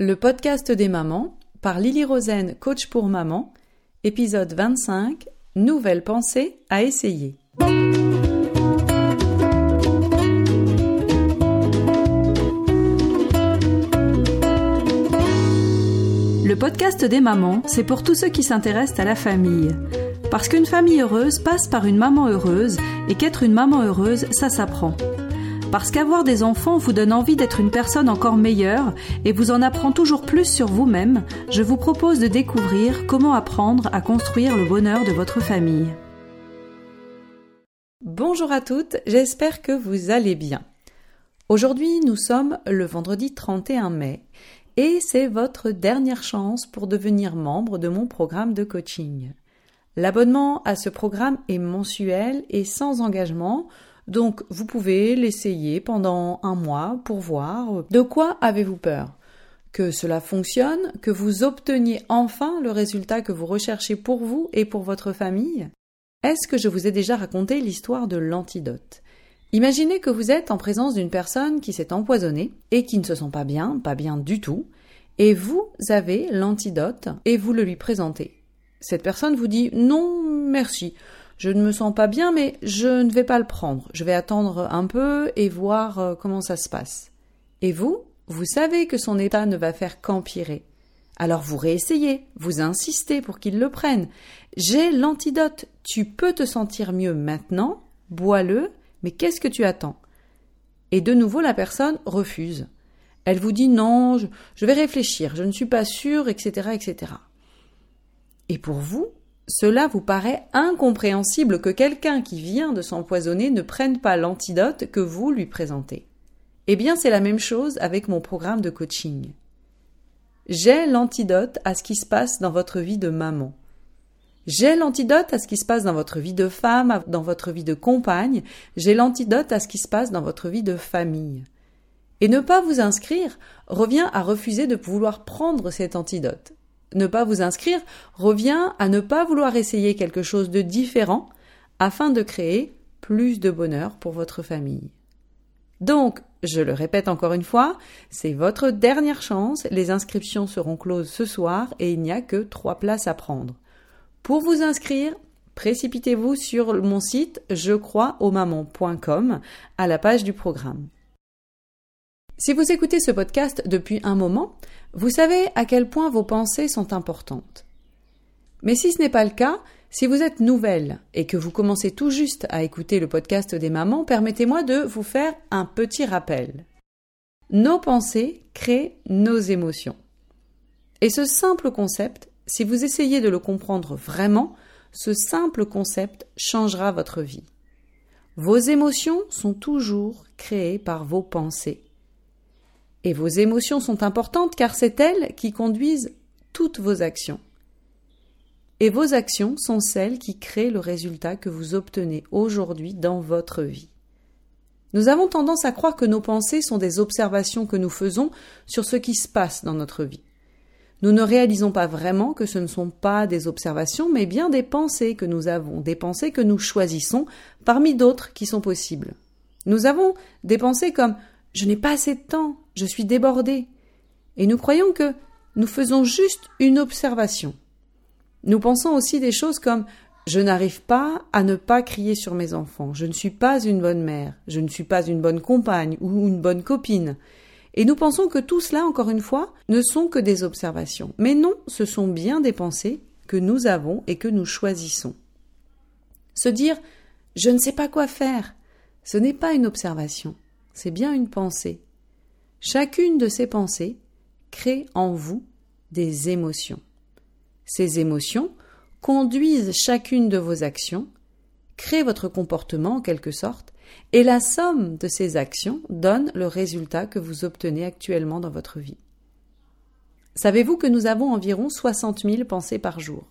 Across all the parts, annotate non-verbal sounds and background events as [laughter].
Le podcast des mamans par Lily Rosen, coach pour maman, épisode 25, Nouvelles pensées à essayer. Le podcast des mamans, c'est pour tous ceux qui s'intéressent à la famille. Parce qu'une famille heureuse passe par une maman heureuse et qu'être une maman heureuse, ça s'apprend. Parce qu'avoir des enfants vous donne envie d'être une personne encore meilleure et vous en apprend toujours plus sur vous-même, je vous propose de découvrir comment apprendre à construire le bonheur de votre famille. Bonjour à toutes, j'espère que vous allez bien. Aujourd'hui, nous sommes le vendredi 31 mai et c'est votre dernière chance pour devenir membre de mon programme de coaching. L'abonnement à ce programme est mensuel et sans engagement, donc vous pouvez l'essayer pendant un mois pour voir de quoi avez-vous peur. Que cela fonctionne, que vous obteniez enfin le résultat que vous recherchez pour vous et pour votre famille. Est-ce que je vous ai déjà raconté l'histoire de l'antidote? Imaginez que vous êtes en présence d'une personne qui s'est empoisonnée et qui ne se sent pas bien, pas bien du tout, et vous avez l'antidote et vous le lui présentez. Cette personne vous dit non, merci. Je ne me sens pas bien, mais je ne vais pas le prendre. Je vais attendre un peu et voir euh, comment ça se passe. Et vous, vous savez que son état ne va faire qu'empirer. Alors vous réessayez, vous insistez pour qu'il le prenne. J'ai l'antidote, tu peux te sentir mieux maintenant, bois-le, mais qu'est-ce que tu attends? Et de nouveau la personne refuse. Elle vous dit non, je, je vais réfléchir, je ne suis pas sûre, etc., etc. Et pour vous, cela vous paraît incompréhensible que quelqu'un qui vient de s'empoisonner ne prenne pas l'antidote que vous lui présentez. Eh bien, c'est la même chose avec mon programme de coaching. J'ai l'antidote à ce qui se passe dans votre vie de maman. J'ai l'antidote à ce qui se passe dans votre vie de femme, dans votre vie de compagne. J'ai l'antidote à ce qui se passe dans votre vie de famille. Et ne pas vous inscrire revient à refuser de vouloir prendre cet antidote ne pas vous inscrire revient à ne pas vouloir essayer quelque chose de différent afin de créer plus de bonheur pour votre famille. Donc, je le répète encore une fois, c'est votre dernière chance, les inscriptions seront closes ce soir et il n'y a que trois places à prendre. Pour vous inscrire, précipitez-vous sur mon site je crois au à la page du programme. Si vous écoutez ce podcast depuis un moment, vous savez à quel point vos pensées sont importantes. Mais si ce n'est pas le cas, si vous êtes nouvelle et que vous commencez tout juste à écouter le podcast des mamans, permettez-moi de vous faire un petit rappel. Nos pensées créent nos émotions. Et ce simple concept, si vous essayez de le comprendre vraiment, ce simple concept changera votre vie. Vos émotions sont toujours créées par vos pensées. Et vos émotions sont importantes car c'est elles qui conduisent toutes vos actions. Et vos actions sont celles qui créent le résultat que vous obtenez aujourd'hui dans votre vie. Nous avons tendance à croire que nos pensées sont des observations que nous faisons sur ce qui se passe dans notre vie. Nous ne réalisons pas vraiment que ce ne sont pas des observations, mais bien des pensées que nous avons, des pensées que nous choisissons parmi d'autres qui sont possibles. Nous avons des pensées comme je n'ai pas assez de temps, je suis débordé. Et nous croyons que nous faisons juste une observation. Nous pensons aussi des choses comme je n'arrive pas à ne pas crier sur mes enfants, je ne suis pas une bonne mère, je ne suis pas une bonne compagne ou une bonne copine. Et nous pensons que tout cela, encore une fois, ne sont que des observations. Mais non, ce sont bien des pensées que nous avons et que nous choisissons. Se dire je ne sais pas quoi faire, ce n'est pas une observation c'est bien une pensée. Chacune de ces pensées crée en vous des émotions. Ces émotions conduisent chacune de vos actions, créent votre comportement en quelque sorte, et la somme de ces actions donne le résultat que vous obtenez actuellement dans votre vie. Savez-vous que nous avons environ 60 000 pensées par jour?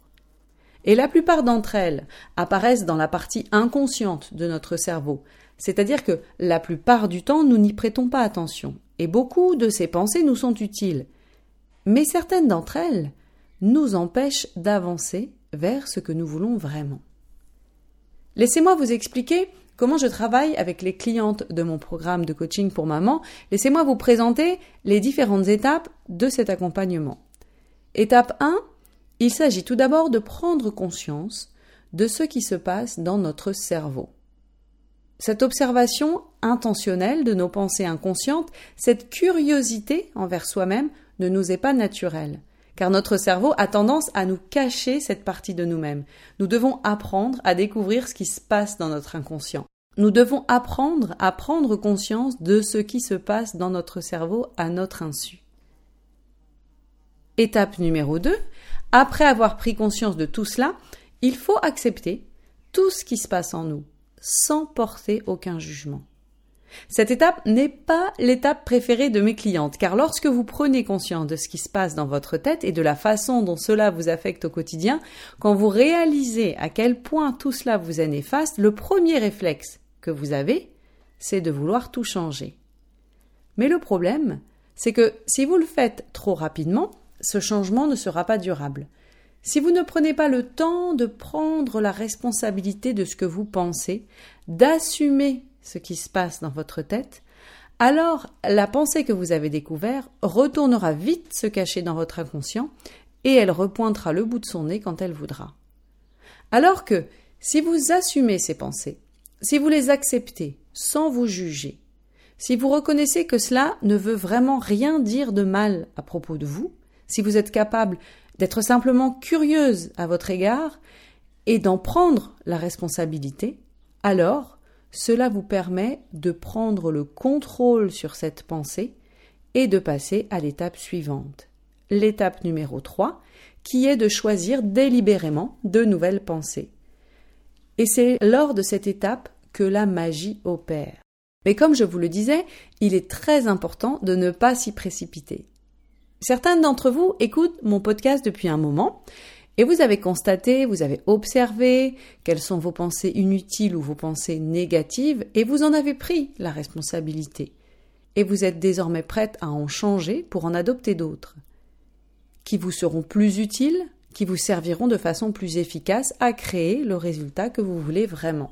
Et la plupart d'entre elles apparaissent dans la partie inconsciente de notre cerveau, c'est-à-dire que la plupart du temps, nous n'y prêtons pas attention, et beaucoup de ces pensées nous sont utiles. Mais certaines d'entre elles nous empêchent d'avancer vers ce que nous voulons vraiment. Laissez-moi vous expliquer comment je travaille avec les clientes de mon programme de coaching pour maman, laissez-moi vous présenter les différentes étapes de cet accompagnement. Étape 1, il s'agit tout d'abord de prendre conscience de ce qui se passe dans notre cerveau. Cette observation intentionnelle de nos pensées inconscientes, cette curiosité envers soi-même ne nous est pas naturelle, car notre cerveau a tendance à nous cacher cette partie de nous-mêmes. Nous devons apprendre à découvrir ce qui se passe dans notre inconscient. Nous devons apprendre à prendre conscience de ce qui se passe dans notre cerveau à notre insu. Étape numéro 2. Après avoir pris conscience de tout cela, il faut accepter tout ce qui se passe en nous, sans porter aucun jugement. Cette étape n'est pas l'étape préférée de mes clientes, car lorsque vous prenez conscience de ce qui se passe dans votre tête et de la façon dont cela vous affecte au quotidien, quand vous réalisez à quel point tout cela vous est néfaste, le premier réflexe que vous avez, c'est de vouloir tout changer. Mais le problème, c'est que si vous le faites trop rapidement, ce changement ne sera pas durable. Si vous ne prenez pas le temps de prendre la responsabilité de ce que vous pensez, d'assumer ce qui se passe dans votre tête, alors la pensée que vous avez découverte retournera vite se cacher dans votre inconscient et elle repointera le bout de son nez quand elle voudra. Alors que si vous assumez ces pensées, si vous les acceptez sans vous juger, si vous reconnaissez que cela ne veut vraiment rien dire de mal à propos de vous, si vous êtes capable d'être simplement curieuse à votre égard et d'en prendre la responsabilité, alors cela vous permet de prendre le contrôle sur cette pensée et de passer à l'étape suivante. L'étape numéro 3, qui est de choisir délibérément de nouvelles pensées. Et c'est lors de cette étape que la magie opère. Mais comme je vous le disais, il est très important de ne pas s'y précipiter. Certains d'entre vous écoutent mon podcast depuis un moment et vous avez constaté, vous avez observé quelles sont vos pensées inutiles ou vos pensées négatives et vous en avez pris la responsabilité. Et vous êtes désormais prête à en changer pour en adopter d'autres qui vous seront plus utiles, qui vous serviront de façon plus efficace à créer le résultat que vous voulez vraiment.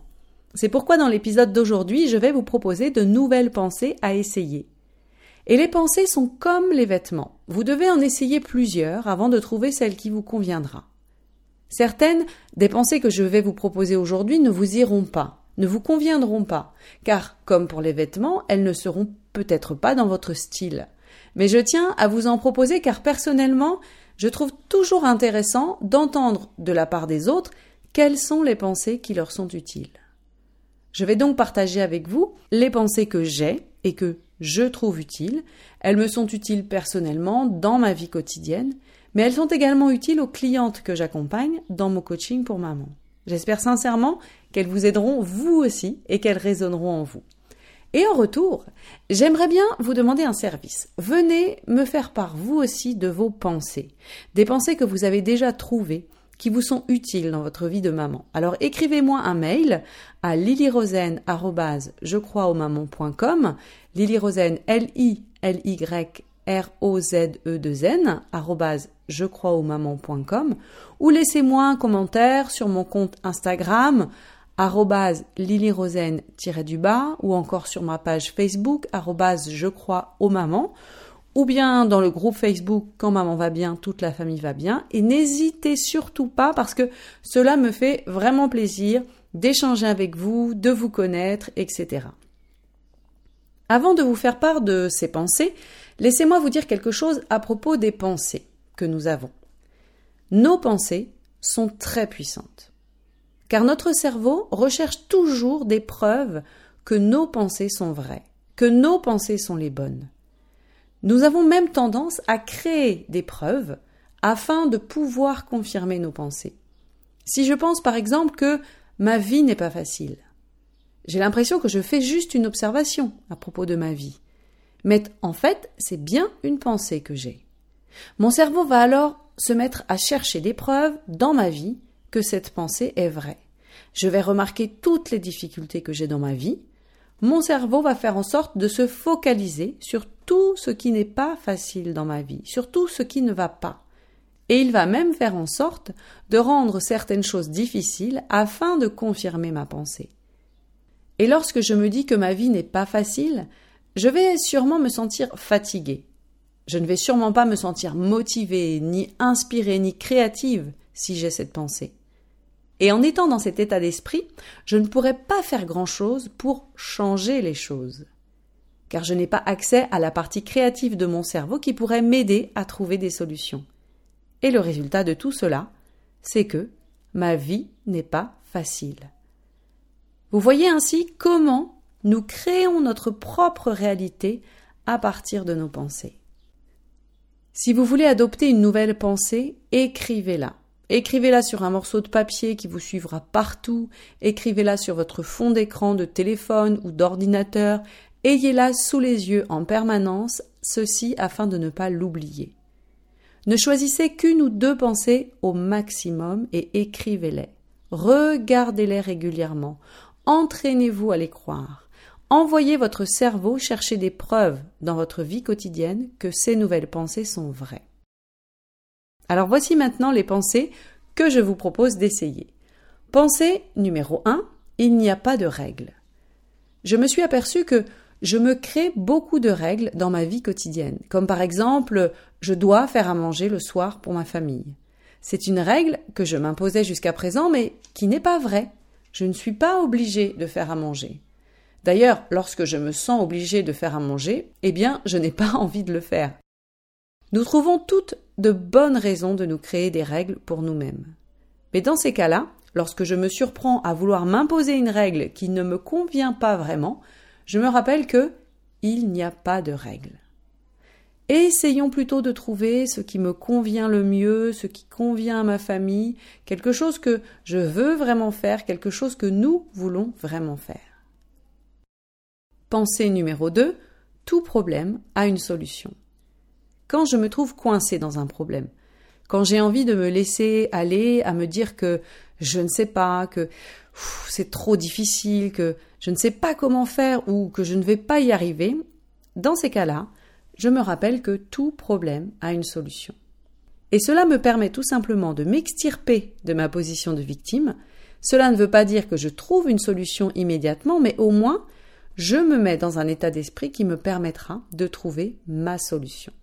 C'est pourquoi dans l'épisode d'aujourd'hui, je vais vous proposer de nouvelles pensées à essayer. Et les pensées sont comme les vêtements. Vous devez en essayer plusieurs avant de trouver celle qui vous conviendra. Certaines des pensées que je vais vous proposer aujourd'hui ne vous iront pas, ne vous conviendront pas, car, comme pour les vêtements, elles ne seront peut-être pas dans votre style. Mais je tiens à vous en proposer car personnellement, je trouve toujours intéressant d'entendre de la part des autres quelles sont les pensées qui leur sont utiles. Je vais donc partager avec vous les pensées que j'ai et que je trouve utiles. Elles me sont utiles personnellement dans ma vie quotidienne mais elles sont également utiles aux clientes que j'accompagne dans mon coaching pour maman. J'espère sincèrement qu'elles vous aideront vous aussi et qu'elles résonneront en vous. Et en retour, j'aimerais bien vous demander un service. Venez me faire part vous aussi de vos pensées, des pensées que vous avez déjà trouvées, qui vous sont utiles dans votre vie de maman. Alors écrivez-moi un mail à je crois au maman.com, L-I-L-Y R-O-Z-E-2-N, je crois maman.com, ou laissez-moi un commentaire sur mon compte Instagram, arrobase du bas ou encore sur ma page Facebook, arrobase je crois au maman, ou bien dans le groupe Facebook Quand maman va bien, toute la famille va bien. Et n'hésitez surtout pas parce que cela me fait vraiment plaisir d'échanger avec vous, de vous connaître, etc. Avant de vous faire part de ces pensées, laissez-moi vous dire quelque chose à propos des pensées que nous avons. Nos pensées sont très puissantes, car notre cerveau recherche toujours des preuves que nos pensées sont vraies, que nos pensées sont les bonnes. Nous avons même tendance à créer des preuves afin de pouvoir confirmer nos pensées. Si je pense par exemple que ma vie n'est pas facile, j'ai l'impression que je fais juste une observation à propos de ma vie. Mais en fait, c'est bien une pensée que j'ai. Mon cerveau va alors se mettre à chercher des preuves dans ma vie que cette pensée est vraie. Je vais remarquer toutes les difficultés que j'ai dans ma vie. Mon cerveau va faire en sorte de se focaliser sur tout ce qui n'est pas facile dans ma vie, sur tout ce qui ne va pas. Et il va même faire en sorte de rendre certaines choses difficiles afin de confirmer ma pensée. Et lorsque je me dis que ma vie n'est pas facile, je vais sûrement me sentir fatiguée. Je ne vais sûrement pas me sentir motivée, ni inspirée, ni créative si j'ai cette pensée. Et en étant dans cet état d'esprit, je ne pourrai pas faire grand-chose pour changer les choses. Car je n'ai pas accès à la partie créative de mon cerveau qui pourrait m'aider à trouver des solutions. Et le résultat de tout cela, c'est que ma vie n'est pas facile. Vous voyez ainsi comment nous créons notre propre réalité à partir de nos pensées. Si vous voulez adopter une nouvelle pensée, écrivez-la. Écrivez-la sur un morceau de papier qui vous suivra partout, écrivez-la sur votre fond d'écran de téléphone ou d'ordinateur, ayez-la sous les yeux en permanence, ceci afin de ne pas l'oublier. Ne choisissez qu'une ou deux pensées au maximum et écrivez-les. Regardez-les régulièrement. Entraînez-vous à les croire. Envoyez votre cerveau chercher des preuves dans votre vie quotidienne que ces nouvelles pensées sont vraies. Alors voici maintenant les pensées que je vous propose d'essayer. Pensée numéro 1, il n'y a pas de règles. Je me suis aperçu que je me crée beaucoup de règles dans ma vie quotidienne, comme par exemple je dois faire à manger le soir pour ma famille. C'est une règle que je m'imposais jusqu'à présent, mais qui n'est pas vraie. Je ne suis pas obligée de faire à manger. D'ailleurs, lorsque je me sens obligée de faire à manger, eh bien, je n'ai pas [laughs] envie de le faire. Nous trouvons toutes de bonnes raisons de nous créer des règles pour nous-mêmes. Mais dans ces cas-là, lorsque je me surprends à vouloir m'imposer une règle qui ne me convient pas vraiment, je me rappelle que il n'y a pas de règle. Essayons plutôt de trouver ce qui me convient le mieux, ce qui convient à ma famille, quelque chose que je veux vraiment faire, quelque chose que nous voulons vraiment faire. Pensée numéro 2. Tout problème a une solution. Quand je me trouve coincé dans un problème, quand j'ai envie de me laisser aller à me dire que je ne sais pas, que c'est trop difficile, que je ne sais pas comment faire ou que je ne vais pas y arriver, dans ces cas-là, je me rappelle que tout problème a une solution. Et cela me permet tout simplement de m'extirper de ma position de victime. Cela ne veut pas dire que je trouve une solution immédiatement, mais au moins je me mets dans un état d'esprit qui me permettra de trouver ma solution.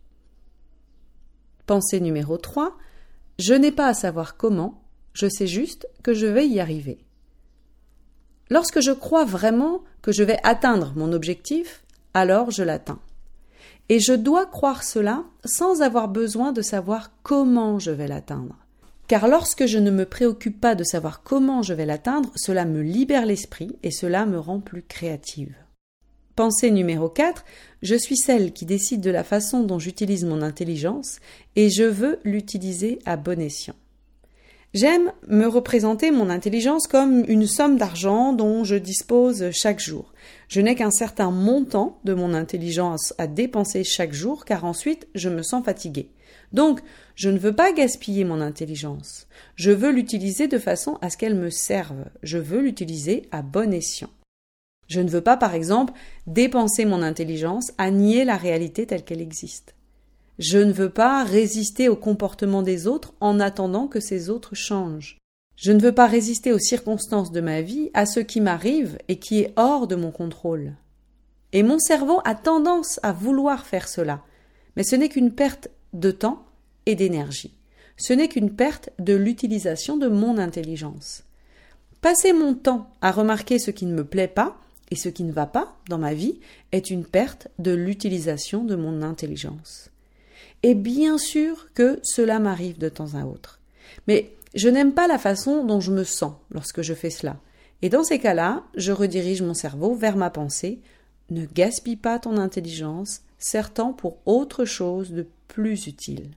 Pensée numéro 3. Je n'ai pas à savoir comment, je sais juste que je vais y arriver. Lorsque je crois vraiment que je vais atteindre mon objectif, alors je l'atteins. Et je dois croire cela sans avoir besoin de savoir comment je vais l'atteindre. Car lorsque je ne me préoccupe pas de savoir comment je vais l'atteindre, cela me libère l'esprit et cela me rend plus créative. Pensée numéro 4, je suis celle qui décide de la façon dont j'utilise mon intelligence et je veux l'utiliser à bon escient. J'aime me représenter mon intelligence comme une somme d'argent dont je dispose chaque jour. Je n'ai qu'un certain montant de mon intelligence à dépenser chaque jour car ensuite je me sens fatigué. Donc, je ne veux pas gaspiller mon intelligence. Je veux l'utiliser de façon à ce qu'elle me serve. Je veux l'utiliser à bon escient. Je ne veux pas, par exemple, dépenser mon intelligence à nier la réalité telle qu'elle existe. Je ne veux pas résister au comportement des autres en attendant que ces autres changent. Je ne veux pas résister aux circonstances de ma vie, à ce qui m'arrive et qui est hors de mon contrôle. Et mon cerveau a tendance à vouloir faire cela, mais ce n'est qu'une perte de temps d'énergie. Ce n'est qu'une perte de l'utilisation de mon intelligence. Passer mon temps à remarquer ce qui ne me plaît pas et ce qui ne va pas dans ma vie est une perte de l'utilisation de mon intelligence. Et bien sûr que cela m'arrive de temps à autre. Mais je n'aime pas la façon dont je me sens lorsque je fais cela. Et dans ces cas-là, je redirige mon cerveau vers ma pensée. Ne gaspille pas ton intelligence, sertant pour autre chose de plus utile.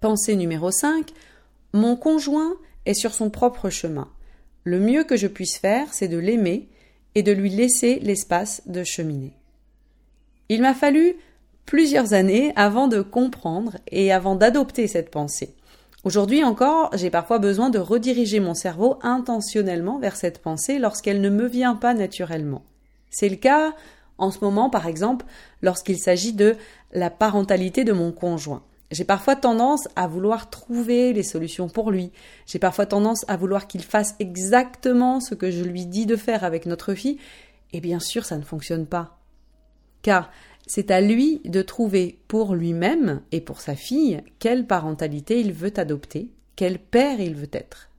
Pensée numéro 5. Mon conjoint est sur son propre chemin. Le mieux que je puisse faire, c'est de l'aimer et de lui laisser l'espace de cheminer. Il m'a fallu plusieurs années avant de comprendre et avant d'adopter cette pensée. Aujourd'hui encore, j'ai parfois besoin de rediriger mon cerveau intentionnellement vers cette pensée lorsqu'elle ne me vient pas naturellement. C'est le cas en ce moment, par exemple, lorsqu'il s'agit de la parentalité de mon conjoint. J'ai parfois tendance à vouloir trouver les solutions pour lui. J'ai parfois tendance à vouloir qu'il fasse exactement ce que je lui dis de faire avec notre fille. Et bien sûr, ça ne fonctionne pas. Car c'est à lui de trouver pour lui-même et pour sa fille quelle parentalité il veut adopter, quel père il veut être.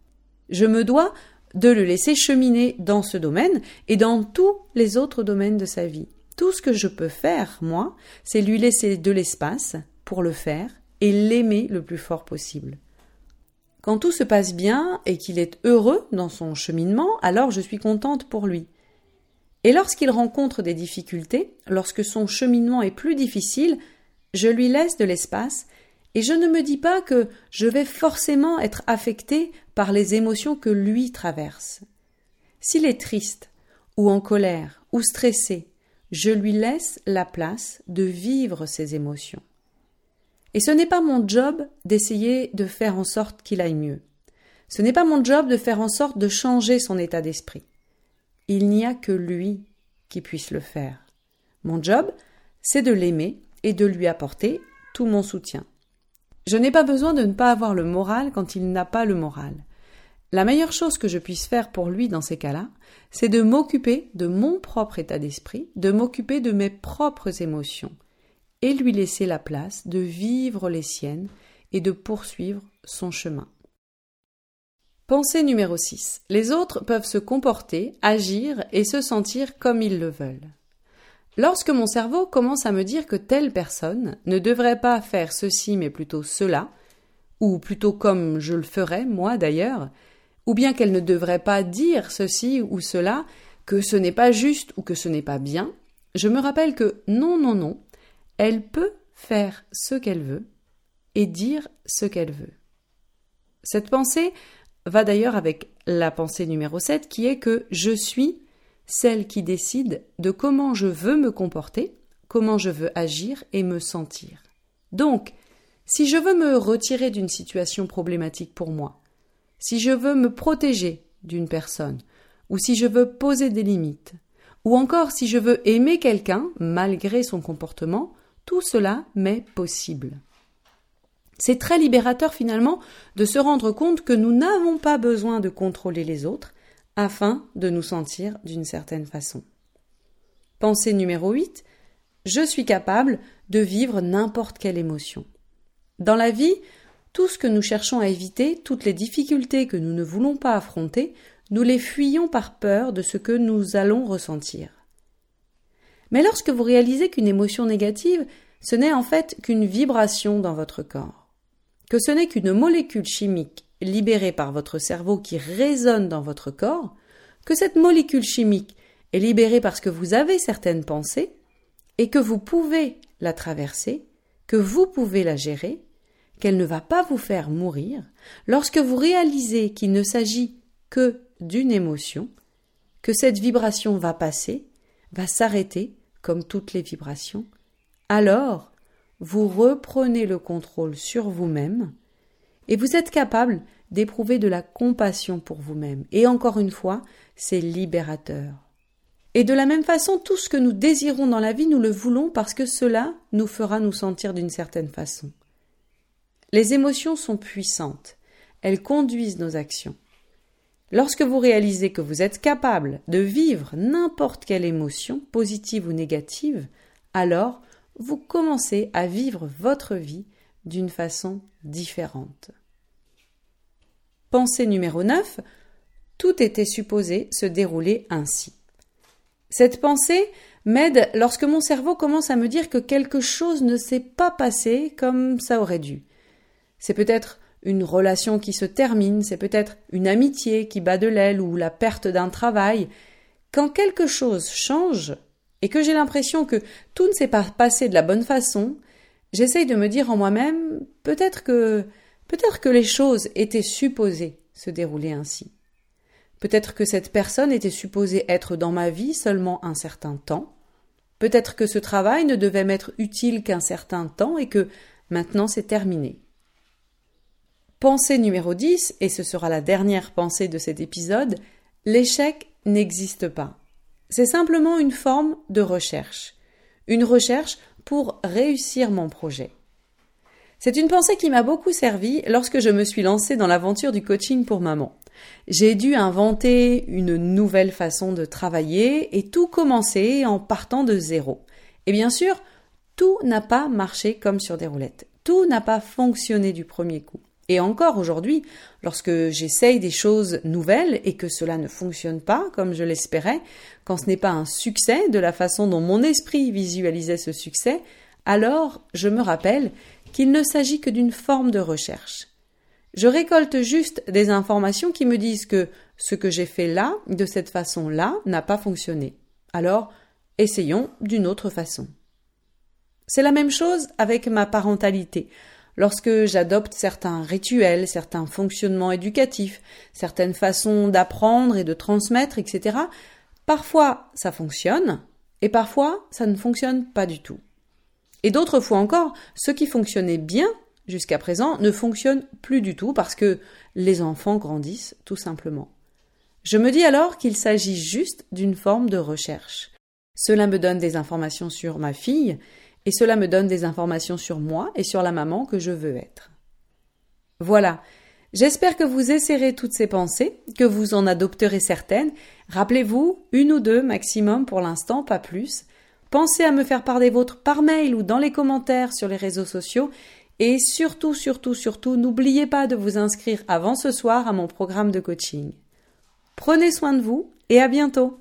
Je me dois de le laisser cheminer dans ce domaine et dans tous les autres domaines de sa vie. Tout ce que je peux faire, moi, c'est lui laisser de l'espace pour le faire et l'aimer le plus fort possible. Quand tout se passe bien et qu'il est heureux dans son cheminement, alors je suis contente pour lui. Et lorsqu'il rencontre des difficultés, lorsque son cheminement est plus difficile, je lui laisse de l'espace et je ne me dis pas que je vais forcément être affectée par les émotions que lui traverse. S'il est triste, ou en colère, ou stressé, je lui laisse la place de vivre ses émotions. Et ce n'est pas mon job d'essayer de faire en sorte qu'il aille mieux. Ce n'est pas mon job de faire en sorte de changer son état d'esprit. Il n'y a que lui qui puisse le faire. Mon job, c'est de l'aimer et de lui apporter tout mon soutien. Je n'ai pas besoin de ne pas avoir le moral quand il n'a pas le moral. La meilleure chose que je puisse faire pour lui dans ces cas-là, c'est de m'occuper de mon propre état d'esprit, de m'occuper de mes propres émotions, lui laisser la place de vivre les siennes et de poursuivre son chemin. Pensée numéro 6. Les autres peuvent se comporter, agir et se sentir comme ils le veulent. Lorsque mon cerveau commence à me dire que telle personne ne devrait pas faire ceci mais plutôt cela, ou plutôt comme je le ferais, moi d'ailleurs, ou bien qu'elle ne devrait pas dire ceci ou cela, que ce n'est pas juste ou que ce n'est pas bien, je me rappelle que non, non, non, elle peut faire ce qu'elle veut et dire ce qu'elle veut. Cette pensée va d'ailleurs avec la pensée numéro 7 qui est que je suis celle qui décide de comment je veux me comporter, comment je veux agir et me sentir. Donc, si je veux me retirer d'une situation problématique pour moi, si je veux me protéger d'une personne, ou si je veux poser des limites, ou encore si je veux aimer quelqu'un malgré son comportement, tout cela m'est possible. C'est très libérateur finalement de se rendre compte que nous n'avons pas besoin de contrôler les autres afin de nous sentir d'une certaine façon. Pensée numéro 8. Je suis capable de vivre n'importe quelle émotion. Dans la vie, tout ce que nous cherchons à éviter, toutes les difficultés que nous ne voulons pas affronter, nous les fuyons par peur de ce que nous allons ressentir. Mais lorsque vous réalisez qu'une émotion négative, ce n'est en fait qu'une vibration dans votre corps, que ce n'est qu'une molécule chimique libérée par votre cerveau qui résonne dans votre corps, que cette molécule chimique est libérée parce que vous avez certaines pensées, et que vous pouvez la traverser, que vous pouvez la gérer, qu'elle ne va pas vous faire mourir, lorsque vous réalisez qu'il ne s'agit que d'une émotion, que cette vibration va passer, va s'arrêter, comme toutes les vibrations, alors vous reprenez le contrôle sur vous-même et vous êtes capable d'éprouver de la compassion pour vous-même. Et encore une fois, c'est libérateur. Et de la même façon, tout ce que nous désirons dans la vie, nous le voulons parce que cela nous fera nous sentir d'une certaine façon. Les émotions sont puissantes. Elles conduisent nos actions. Lorsque vous réalisez que vous êtes capable de vivre n'importe quelle émotion, positive ou négative, alors vous commencez à vivre votre vie d'une façon différente. Pensée numéro 9. Tout était supposé se dérouler ainsi. Cette pensée m'aide lorsque mon cerveau commence à me dire que quelque chose ne s'est pas passé comme ça aurait dû. C'est peut-être une relation qui se termine, c'est peut-être une amitié qui bat de l'aile ou la perte d'un travail. Quand quelque chose change et que j'ai l'impression que tout ne s'est pas passé de la bonne façon, j'essaye de me dire en moi-même peut-être que Peut-être que les choses étaient supposées se dérouler ainsi. Peut-être que cette personne était supposée être dans ma vie seulement un certain temps. Peut-être que ce travail ne devait m'être utile qu'un certain temps et que maintenant c'est terminé. Pensée numéro 10, et ce sera la dernière pensée de cet épisode, l'échec n'existe pas. C'est simplement une forme de recherche. Une recherche pour réussir mon projet. C'est une pensée qui m'a beaucoup servi lorsque je me suis lancée dans l'aventure du coaching pour maman. J'ai dû inventer une nouvelle façon de travailler et tout commencer en partant de zéro. Et bien sûr, tout n'a pas marché comme sur des roulettes. Tout n'a pas fonctionné du premier coup. Et encore aujourd'hui, lorsque j'essaye des choses nouvelles et que cela ne fonctionne pas comme je l'espérais, quand ce n'est pas un succès de la façon dont mon esprit visualisait ce succès, alors je me rappelle qu'il ne s'agit que d'une forme de recherche. Je récolte juste des informations qui me disent que ce que j'ai fait là, de cette façon-là, n'a pas fonctionné. Alors, essayons d'une autre façon. C'est la même chose avec ma parentalité. Lorsque j'adopte certains rituels, certains fonctionnements éducatifs, certaines façons d'apprendre et de transmettre, etc., parfois ça fonctionne, et parfois ça ne fonctionne pas du tout. Et d'autres fois encore, ce qui fonctionnait bien jusqu'à présent ne fonctionne plus du tout parce que les enfants grandissent tout simplement. Je me dis alors qu'il s'agit juste d'une forme de recherche. Cela me donne des informations sur ma fille et cela me donne des informations sur moi et sur la maman que je veux être. Voilà. J'espère que vous essaierez toutes ces pensées, que vous en adopterez certaines. Rappelez-vous, une ou deux maximum pour l'instant, pas plus. Pensez à me faire part des vôtres par mail ou dans les commentaires sur les réseaux sociaux et surtout, surtout, surtout, n'oubliez pas de vous inscrire avant ce soir à mon programme de coaching. Prenez soin de vous et à bientôt.